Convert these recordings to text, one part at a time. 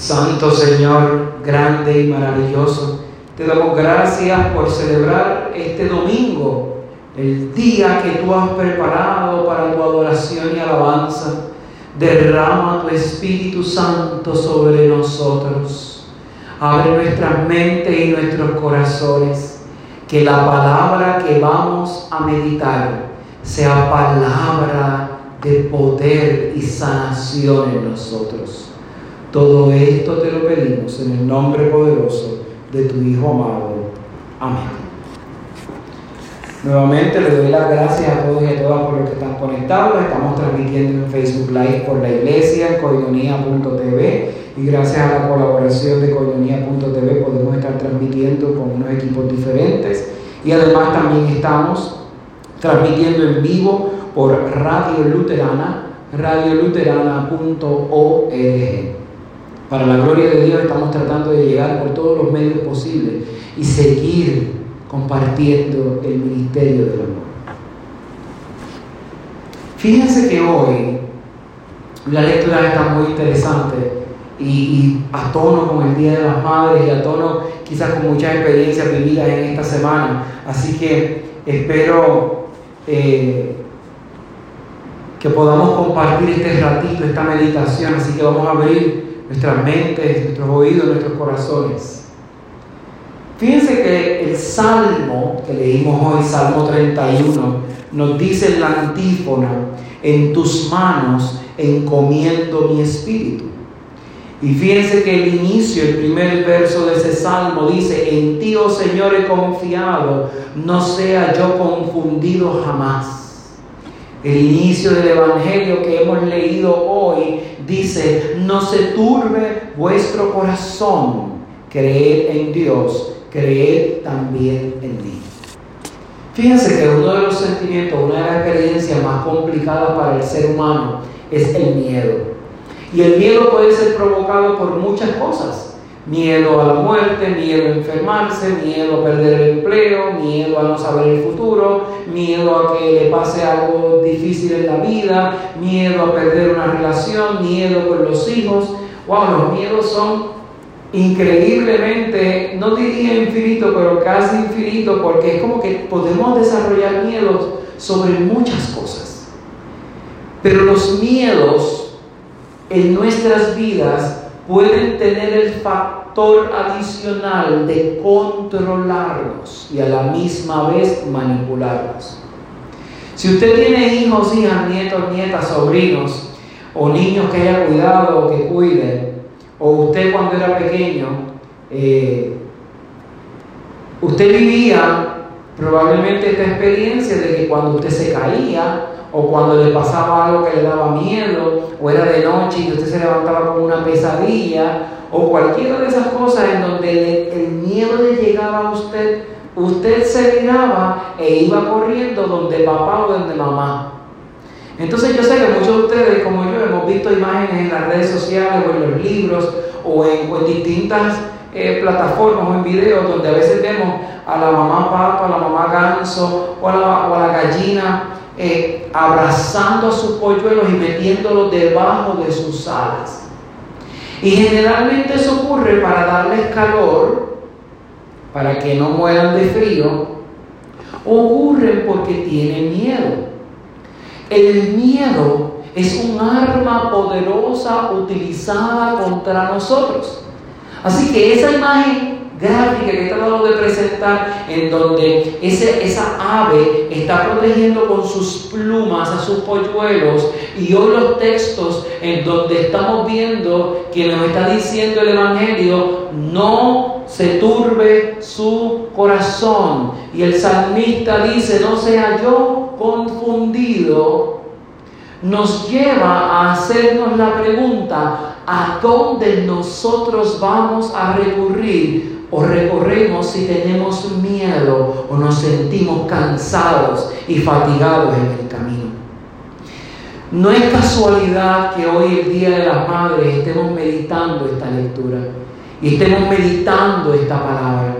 Santo Señor, grande y maravilloso, te damos gracias por celebrar este domingo, el día que tú has preparado para tu adoración y alabanza. Derrama tu Espíritu Santo sobre nosotros. Abre nuestras mentes y nuestros corazones. Que la palabra que vamos a meditar sea palabra de poder y sanación en nosotros. Todo esto te lo pedimos en el nombre poderoso de tu Hijo amado. Amén. Nuevamente le doy las gracias a todos y a todas por los que están conectados. Estamos transmitiendo en Facebook Live por la iglesia, coinonía.tv y gracias a la colaboración de coinonía.tv podemos estar transmitiendo con unos equipos diferentes y además también estamos transmitiendo en vivo por Radio Luterana, radioluterana.org. Para la gloria de Dios estamos tratando de llegar por todos los medios posibles y seguir compartiendo el ministerio del amor. Fíjense que hoy la lectura está muy interesante y, a tono con el Día de las Madres y a tono quizás con muchas experiencias vividas en esta semana. Así que espero eh, que podamos compartir este ratito, esta meditación. Así que vamos a abrir nuestras mentes, nuestros oídos, nuestros corazones. Fíjense que el salmo que leímos hoy, Salmo 31, nos dice en la antífona, en tus manos encomiendo mi espíritu. Y fíjense que el inicio, el primer verso de ese salmo dice, en ti, oh Señor, he confiado, no sea yo confundido jamás. El inicio del Evangelio que hemos leído hoy dice, no se turbe vuestro corazón, creed en Dios, creed también en mí. Fíjense que uno de los sentimientos, una de las experiencias más complicadas para el ser humano es el miedo. Y el miedo puede ser provocado por muchas cosas. Miedo a la muerte, miedo a enfermarse, miedo a perder el empleo, miedo a no saber el futuro, miedo a que le pase algo difícil en la vida, miedo a perder una relación, miedo con los hijos. Wow, los miedos son increíblemente, no diría infinito, pero casi infinito, porque es como que podemos desarrollar miedos sobre muchas cosas. Pero los miedos en nuestras vidas pueden tener el factor adicional de controlarnos y a la misma vez manipularnos. Si usted tiene hijos, hijas, nietos, nietas, sobrinos o niños que haya cuidado o que cuide, o usted cuando era pequeño, eh, usted vivía probablemente esta experiencia de que cuando usted se caía, o cuando le pasaba algo que le daba miedo, o era de noche y usted se levantaba con una pesadilla, o cualquiera de esas cosas en donde el miedo le llegaba a usted, usted se miraba e iba corriendo donde papá o donde mamá. Entonces yo sé que muchos de ustedes, como yo, hemos visto imágenes en las redes sociales o en los libros o en, distintas eh, plataformas o en videos donde a veces vemos a la mamá pato, a la mamá ganso o a la, o a la gallina eh, abrazando a sus polluelos y metiéndolos debajo de sus alas. Y generalmente eso ocurre para darles calor, para que no mueran de frío, ocurre porque tienen miedo. El miedo es un arma poderosa utilizada contra nosotros. Así que esa imagen gráfica que he tratado de presentar, en donde ese, esa ave está protegiendo con sus plumas a sus polluelos, y hoy los textos en donde estamos viendo que nos está diciendo el Evangelio, no se turbe su corazón. Y el salmista dice, no sea yo confundido, nos lleva a hacernos la pregunta, ¿a dónde nosotros vamos a recurrir o recorremos si tenemos miedo o nos sentimos cansados y fatigados en el camino. No es casualidad que hoy, el Día de las Madres, estemos meditando esta lectura y estemos meditando esta palabra.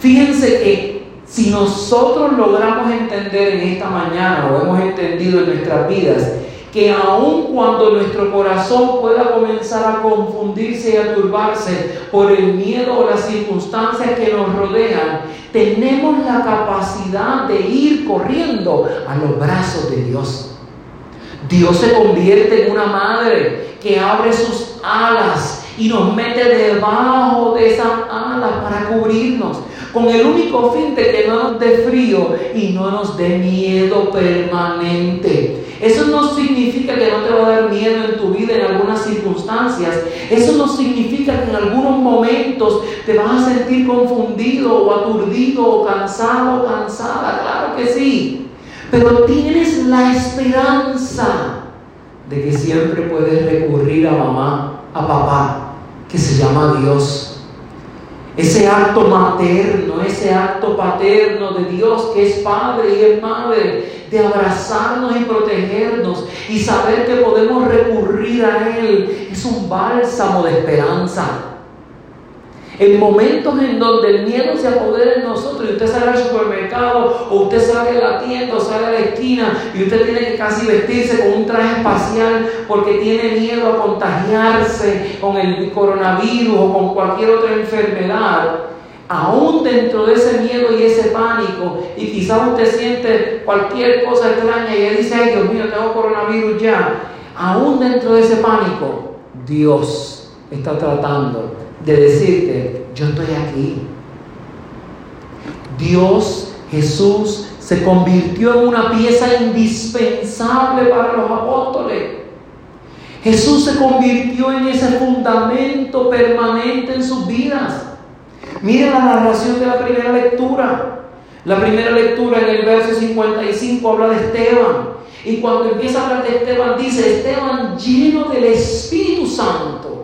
Fíjense que si nosotros logramos entender en esta mañana o hemos entendido en nuestras vidas que aun cuando nuestro corazón pueda comenzar a confundirse y a turbarse por el miedo o las circunstancias que nos rodean, tenemos la capacidad de ir corriendo a los brazos de Dios. Dios se convierte en una madre que abre sus alas y nos mete debajo de esas alas para cubrirnos, con el único fin de que no nos dé frío y no nos dé miedo permanente. Eso no significa que no te va a dar miedo en tu vida en algunas circunstancias. Eso no significa que en algunos momentos te vas a sentir confundido o aturdido o cansado o cansada. Claro que sí. Pero tienes la esperanza de que siempre puedes recurrir a mamá, a papá, que se llama Dios. Ese acto materno, ese acto paterno de Dios que es Padre y es Madre, de abrazarnos y protegernos y saber que podemos recurrir a Él, es un bálsamo de esperanza. En momentos en donde el miedo se apodera en nosotros y usted sale al supermercado o usted sale a la tienda o sale a la esquina y usted tiene que casi vestirse con un traje espacial porque tiene miedo a contagiarse con el coronavirus o con cualquier otra enfermedad, aún dentro de ese miedo y ese pánico, y quizás usted siente cualquier cosa extraña y él dice, ay Dios mío, tengo coronavirus ya, aún dentro de ese pánico, Dios está tratando de decirte, yo estoy aquí. Dios, Jesús, se convirtió en una pieza indispensable para los apóstoles. Jesús se convirtió en ese fundamento permanente en sus vidas. Miren la narración de la primera lectura. La primera lectura en el verso 55 habla de Esteban. Y cuando empieza a hablar de Esteban, dice, Esteban lleno del Espíritu Santo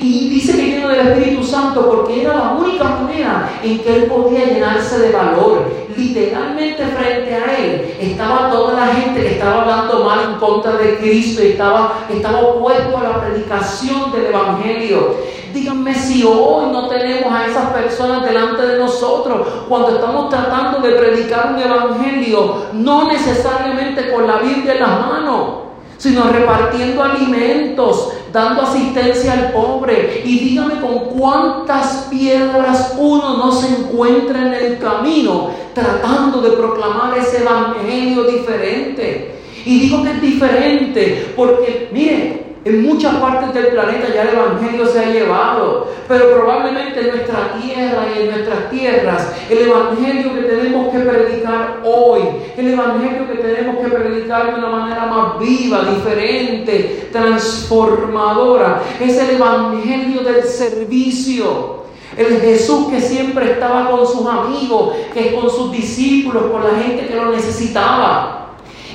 y dice que lleno del Espíritu Santo porque era la única manera en que él podía llenarse de valor. Literalmente frente a él estaba toda la gente que estaba hablando mal en contra de Cristo y estaba, estaba opuesto a la predicación del Evangelio. Díganme si hoy no tenemos a esas personas delante de nosotros cuando estamos tratando de predicar un evangelio, no necesariamente con la Biblia en las manos, sino repartiendo alimentos, dando asistencia al pobre. Y dígame con cuántas piedras uno no se encuentra en el camino tratando de proclamar ese evangelio diferente. Y digo que es diferente porque, mire, en muchas partes del planeta ya el Evangelio se ha llevado, pero probablemente en nuestra tierra y en nuestras tierras, el Evangelio que tenemos que predicar hoy, el Evangelio que tenemos que predicar de una manera más viva, diferente, transformadora, es el Evangelio del servicio. El Jesús que siempre estaba con sus amigos, que con sus discípulos, con la gente que lo necesitaba.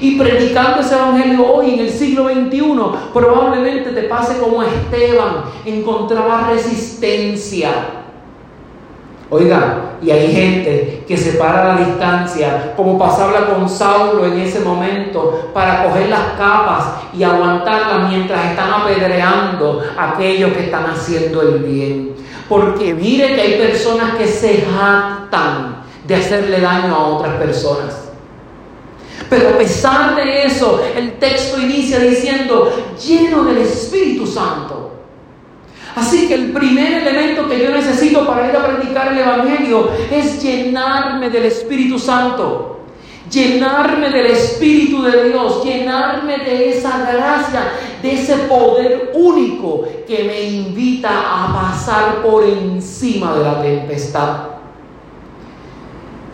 Y predicando ese evangelio hoy en el siglo XXI, probablemente te pase como Esteban, encontraba resistencia. Oiga, y hay gente que se para a la distancia, como pasaba con Saulo en ese momento, para coger las capas y aguantarlas mientras están apedreando a aquellos que están haciendo el bien. Porque mire que hay personas que se jactan de hacerle daño a otras personas. Pero a pesar de eso, el texto inicia diciendo, lleno del Espíritu Santo. Así que el primer elemento que yo necesito para ir a predicar el Evangelio es llenarme del Espíritu Santo. Llenarme del Espíritu de Dios, llenarme de esa gracia, de ese poder único que me invita a pasar por encima de la tempestad.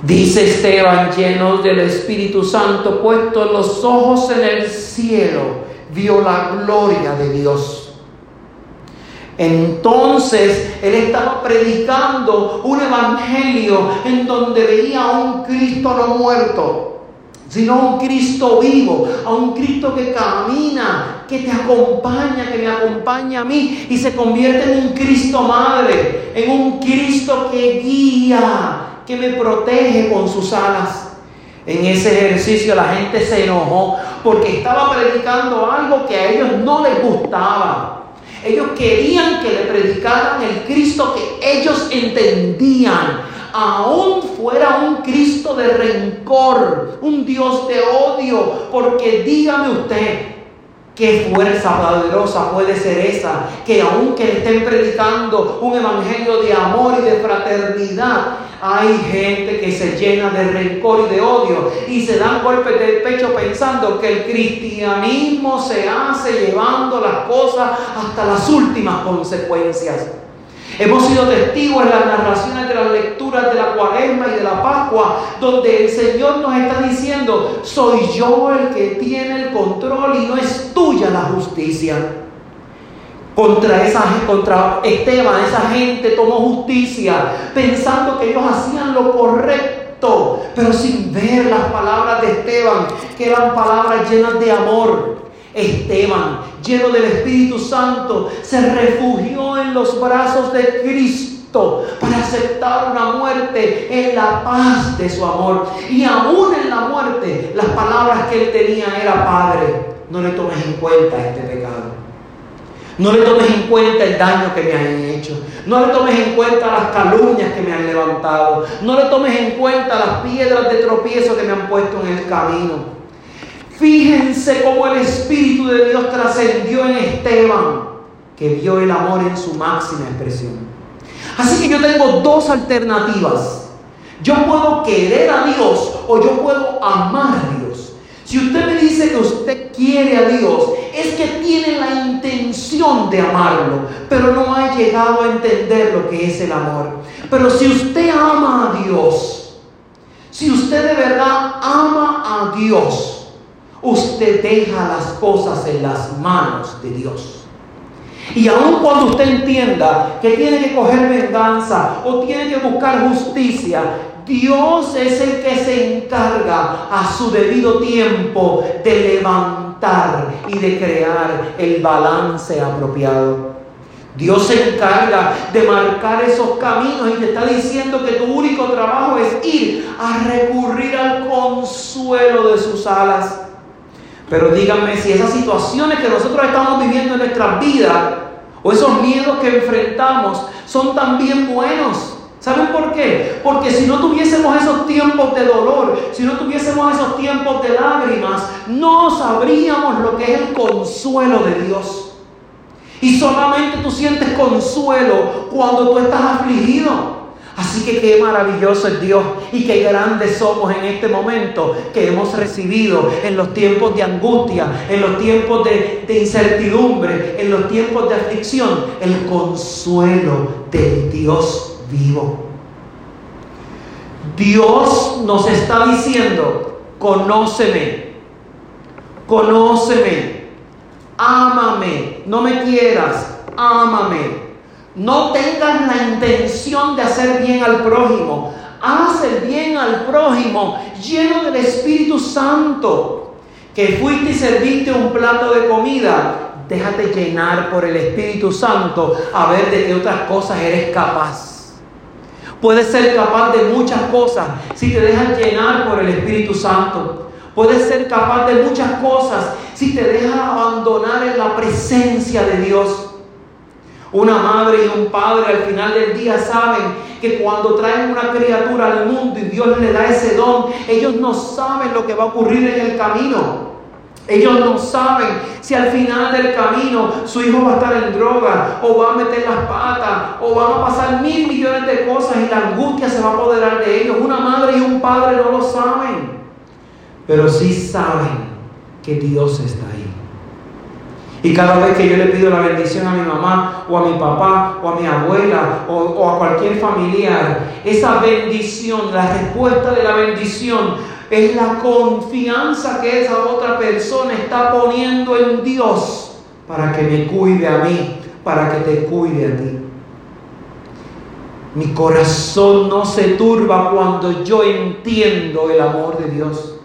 Dice Esteban, lleno del Espíritu Santo, puesto los ojos en el cielo, vio la gloria de Dios. Entonces él estaba predicando un evangelio en donde veía a un Cristo no muerto, sino a un Cristo vivo, a un Cristo que camina, que te acompaña, que me acompaña a mí y se convierte en un Cristo madre, en un Cristo que guía, que me protege con sus alas. En ese ejercicio la gente se enojó porque estaba predicando algo que a ellos no les gustaba. Ellos querían que le predicaran el Cristo que ellos entendían, aún fuera un Cristo de rencor, un Dios de odio, porque dígame usted, Qué fuerza poderosa puede ser esa, que aunque estén predicando un evangelio de amor y de fraternidad, hay gente que se llena de rencor y de odio y se dan golpes de pecho pensando que el cristianismo se hace llevando las cosas hasta las últimas consecuencias. Hemos sido testigos en las narraciones de las lecturas de la cuaresma y de la Pascua, donde el Señor nos está diciendo, soy yo el que tiene el control y no es tuya la justicia. Contra, esa, contra Esteban, esa gente tomó justicia pensando que ellos hacían lo correcto, pero sin ver las palabras de Esteban, que eran palabras llenas de amor. Esteban, lleno del Espíritu Santo, se refugió en los brazos de Cristo para aceptar una muerte en la paz de su amor. Y aún en la muerte, las palabras que él tenía era, Padre, no le tomes en cuenta este pecado. No le tomes en cuenta el daño que me han hecho. No le tomes en cuenta las calumnias que me han levantado. No le tomes en cuenta las piedras de tropiezo que me han puesto en el camino. Fíjense cómo el Espíritu de Dios trascendió en Esteban, que vio el amor en su máxima expresión. Así que yo tengo dos alternativas. Yo puedo querer a Dios o yo puedo amar a Dios. Si usted me dice que usted quiere a Dios, es que tiene la intención de amarlo, pero no ha llegado a entender lo que es el amor. Pero si usted ama a Dios, si usted de verdad ama a Dios, usted deja las cosas en las manos de Dios. Y aun cuando usted entienda que tiene que coger venganza o tiene que buscar justicia, Dios es el que se encarga a su debido tiempo de levantar y de crear el balance apropiado. Dios se encarga de marcar esos caminos y te está diciendo que tu único trabajo es ir a recurrir al consuelo de sus alas. Pero díganme si esas situaciones que nosotros estamos viviendo en nuestras vidas o esos miedos que enfrentamos son también buenos. ¿Saben por qué? Porque si no tuviésemos esos tiempos de dolor, si no tuviésemos esos tiempos de lágrimas, no sabríamos lo que es el consuelo de Dios. Y solamente tú sientes consuelo cuando tú estás afligido. Así que qué maravilloso es Dios y qué grandes somos en este momento que hemos recibido en los tiempos de angustia, en los tiempos de, incertidumbre, en los tiempos de aflicción, el consuelo del Dios vivo. Dios nos está diciendo, conóceme, conóceme, ámame, no me quieras, ámame. No tengas la intención de hacer bien al prójimo. Haz el bien al prójimo lleno del Espíritu Santo. Que fuiste y serviste un plato de comida. Déjate llenar por el Espíritu Santo a ver de qué otras cosas eres capaz. Puedes ser capaz de muchas cosas si te dejas llenar por el Espíritu Santo. Puedes ser capaz de muchas cosas si te dejas abandonar en la presencia de Dios. Una madre y un padre al final del día saben que cuando traen una criatura al mundo y Dios le da ese don, ellos no saben lo que va a ocurrir en el camino. Ellos no saben si al final del camino su hijo va a estar en droga o va a meter las patas o van a pasar mil millones de cosas y la angustia se va a apoderar de ellos. Una madre y un padre no lo saben, pero sí saben que Dios está. Y cada vez que yo le pido la bendición a mi mamá o a mi papá o a mi abuela o, a cualquier familiar, esa bendición, la respuesta de la bendición es la confianza que esa otra persona está poniendo en Dios para que me cuide a mí, para que te cuide a ti. Mi corazón no se turba cuando yo entiendo el amor de Dios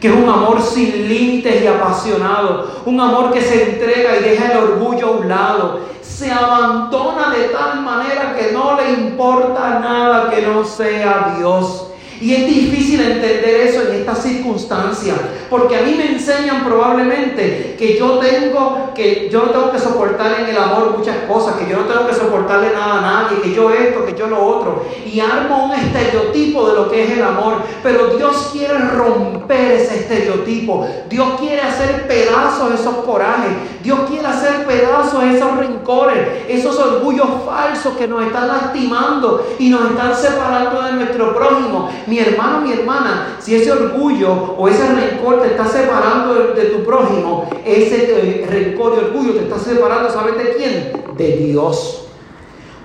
que es un amor sin límites y apasionado, un amor que se entrega y deja el orgullo a un lado, se abandona de tal manera que no le importa nada que no sea Dios. Y es difícil entender eso en estas circunstancias, porque a mí me enseñan probablemente que yo tengo que yo no tengo que soportar en el amor muchas cosas, que yo no tengo que soportarle nada a nadie, que yo esto, que yo lo otro, y armo un estereotipo de lo que es el amor, pero Dios quiere romper ese estereotipo. Dios quiere hacer pedazos esos corajes, Dios quiere hacer pedazos esos rencores, esos orgullos falsos que nos están lastimando y nos están separando de nuestro prójimo mi hermano, mi hermana, si ese orgullo o ese rencor te está separando de, tu prójimo, ese rencor y orgullo te está separando, ¿sabes de quién? De Dios.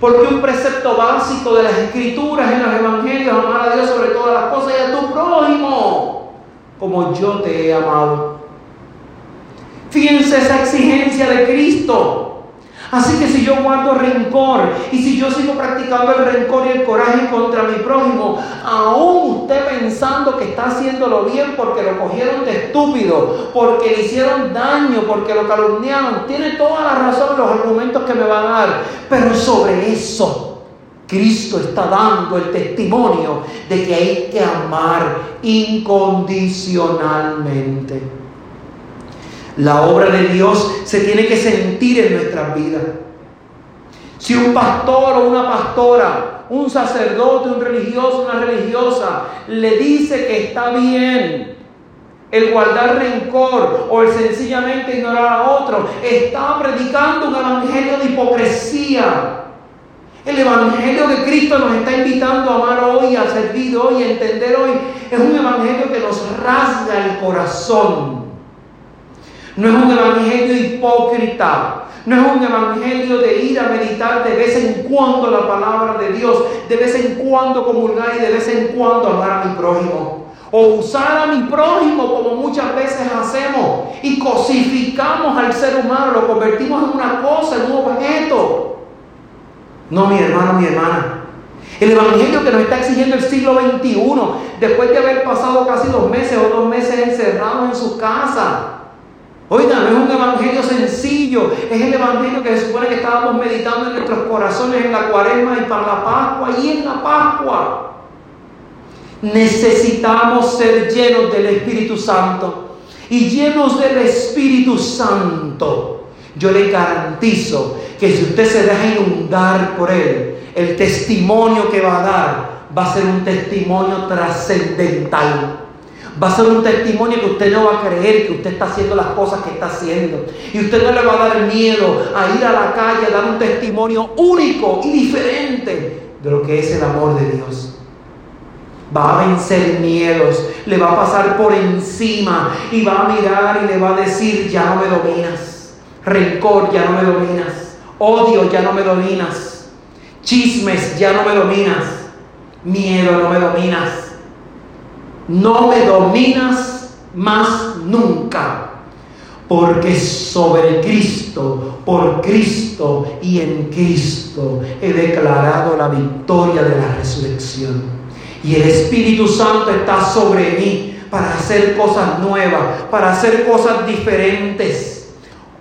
Porque un precepto básico de las escrituras en los evangelios, amar a Dios sobre todas las cosas y a tu prójimo, como yo te he amado. Fíjense esa exigencia de Cristo. Así que si yo guardo rencor y si yo sigo practicando el rencor y el coraje contra mi prójimo, aún usted pensando que está haciéndolo bien porque lo cogieron de estúpido, porque le hicieron daño, porque lo calumniaron, tiene toda la razón los argumentos que me van a dar. Pero sobre eso, Cristo está dando el testimonio de que hay que amar incondicionalmente. La obra de Dios se tiene que sentir en nuestras vidas. Si un pastor o una pastora, un sacerdote, un religioso, una religiosa, le dice que está bien el guardar rencor o el sencillamente ignorar a otro, está predicando un evangelio de hipocresía. El evangelio que Cristo nos está invitando a amar hoy, a servir hoy, a entender hoy, es un evangelio que nos rasga el corazón. No es un evangelio hipócrita. No es un evangelio de ir a meditar de vez en cuando la palabra de Dios, de vez en cuando comulgar y de vez en cuando amar a mi prójimo. O usar a mi prójimo como muchas veces hacemos y cosificamos al ser humano, lo convertimos en una cosa, en un objeto. No, mi hermano, mi hermana. El evangelio que nos está exigiendo el siglo XXI, después de haber pasado casi dos meses o dos meses encerrados en su casa, Oiga, no es un evangelio sencillo, es el evangelio que se supone que estábamos meditando en nuestros corazones en la cuaresma y para la Pascua y en la Pascua. Necesitamos ser llenos del Espíritu Santo y llenos del Espíritu Santo. Yo le garantizo que si usted se deja inundar por Él, el testimonio que va a dar va a ser un testimonio trascendental. Va a ser un testimonio que usted no va a creer que usted está haciendo las cosas que está haciendo. Y usted no le va a dar miedo a ir a la calle a dar un testimonio único y diferente de lo que es el amor de Dios. Va a vencer miedos, le va a pasar por encima y va a mirar y le va a decir, ya no me dominas. Rencor, ya no me dominas. Odio, ya no me dominas. Chismes, ya no me dominas. Miedo, no me dominas no me dominas más nunca, porque sobre Cristo, por Cristo y en Cristo he declarado la victoria de la resurrección. Y el Espíritu Santo está sobre mí para hacer cosas nuevas, para hacer cosas diferentes.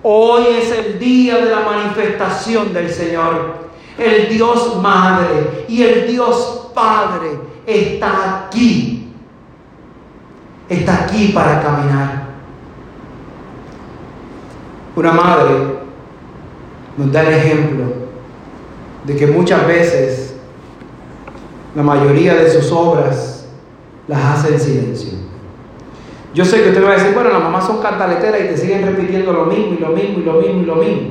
Hoy es el día de la manifestación del Señor. El Dios Madre y el Dios Padre está aquí está aquí para caminar. Una madre nos da el ejemplo de que muchas veces la mayoría de sus obras las hace en silencio. Yo sé que usted va a decir, bueno, las mamás son cantaleteras y te siguen repitiendo lo mismo y lo mismo y lo mismo y lo mismo.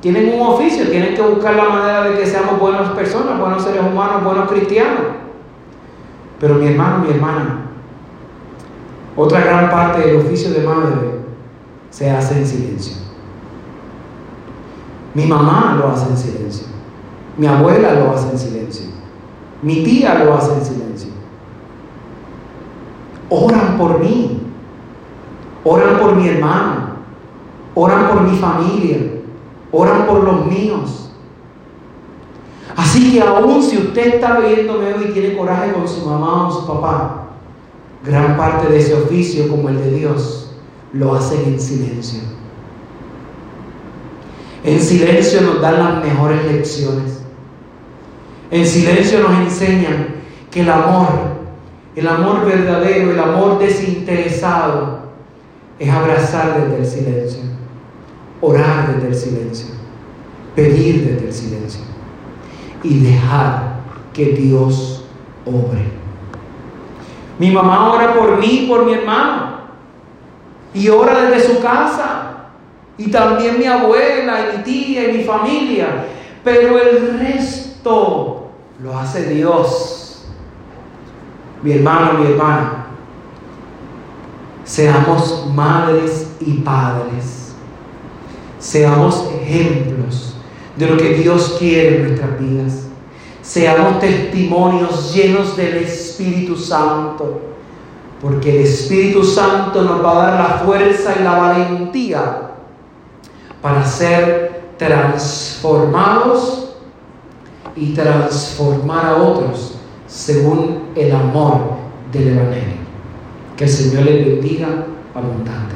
Tienen un oficio, tienen que buscar la manera de que seamos buenas personas, buenos seres humanos, buenos cristianos. Pero mi hermano, mi hermana, otra gran parte del oficio de madre se hace en silencio. Mi mamá lo hace en silencio. Mi abuela lo hace en silencio. Mi tía lo hace en silencio. Oran por mí. Oran por mi hermano. Oran por mi familia. Oran por los míos. Así que aún si usted está viéndome hoy y tiene coraje con su mamá o su papá, Gran parte de ese oficio, como el de Dios, lo hacen en silencio. En silencio nos dan las mejores lecciones. En silencio nos enseñan que el amor El amor verdadero, el amor desinteresado, es abrazar desde el silencio, orar desde el silencio, pedir desde el silencio y dejar que Dios obre. Mi mamá ora por mí por mi hermano. Y ora desde su casa. Y también mi abuela y mi tía y mi familia, pero el resto lo hace Dios. Mi hermano, mi hermana, seamos madres y padres, seamos ejemplos de lo que Dios quiere en nuestras vidas, seamos testimonios llenos del Espíritu Santo, porque el Espíritu Santo nos va a dar la fuerza y la valentía para ser transformados y transformar a otros según el amor del Evangelio. Que el Señor le bendiga abundantemente.